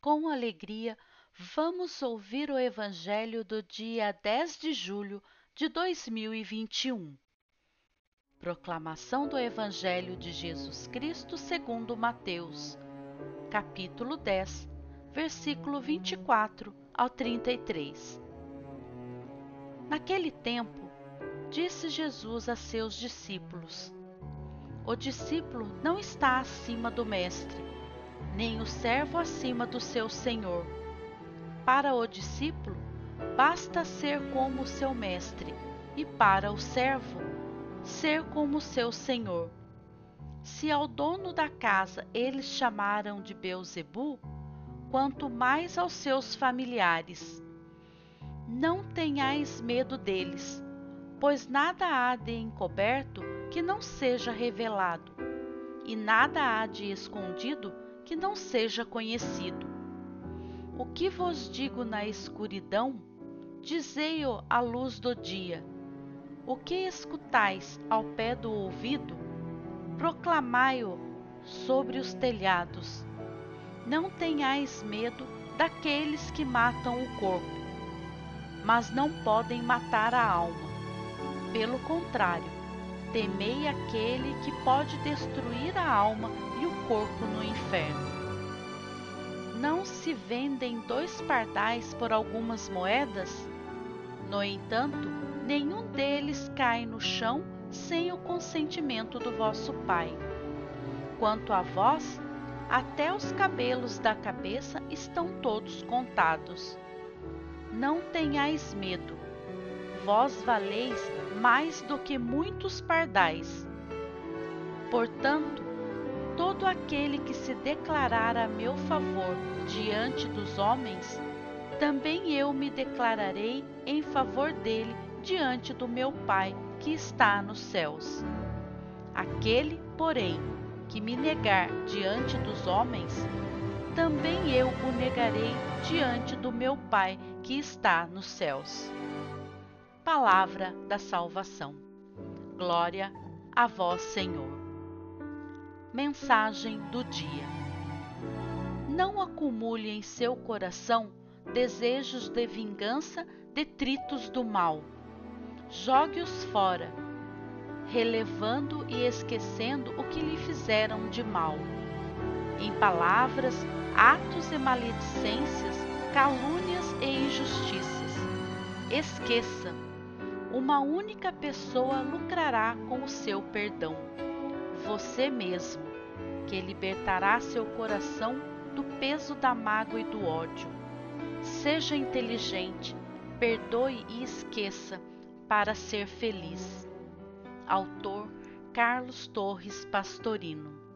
com alegria, vamos ouvir o Evangelho do dia 10 de julho de 2021. Proclamação do Evangelho de Jesus Cristo segundo Mateus, capítulo 10, versículo 24 ao 33. Naquele tempo, disse Jesus a seus discípulos: O discípulo não está acima do mestre nem o servo acima do seu senhor. Para o discípulo, basta ser como o seu mestre, e para o servo, ser como o seu senhor. Se ao dono da casa eles chamaram de Beuzebu, quanto mais aos seus familiares. Não tenhais medo deles, pois nada há de encoberto que não seja revelado, e nada há de escondido que não seja conhecido. O que vos digo na escuridão, dizei-o à luz do dia. O que escutais ao pé do ouvido, proclamai-o sobre os telhados. Não tenhais medo daqueles que matam o corpo, mas não podem matar a alma. Pelo contrário, temei aquele que pode destruir a alma e o corpo no inferno. Não se vendem dois pardais por algumas moedas? No entanto, nenhum deles cai no chão sem o consentimento do vosso Pai. Quanto a vós, até os cabelos da cabeça estão todos contados. Não tenhais medo, vós valeis mais do que muitos pardais. Portanto, todo aquele que se declarar a meu favor diante dos homens, também eu me declararei em favor dele diante do meu Pai que está nos céus. Aquele, porém, que me negar diante dos homens, também eu o negarei diante do meu Pai que está nos céus. Palavra da salvação. Glória a vós, Senhor. Mensagem do dia: Não acumule em seu coração desejos de vingança, detritos do mal. Jogue-os fora, relevando e esquecendo o que lhe fizeram de mal. Em palavras, atos e maledicências, calúnias e injustiças. Esqueça, uma única pessoa lucrará com o seu perdão você mesmo, que libertará seu coração do peso da mágoa e do ódio. Seja inteligente, perdoe e esqueça para ser feliz. Autor Carlos Torres Pastorino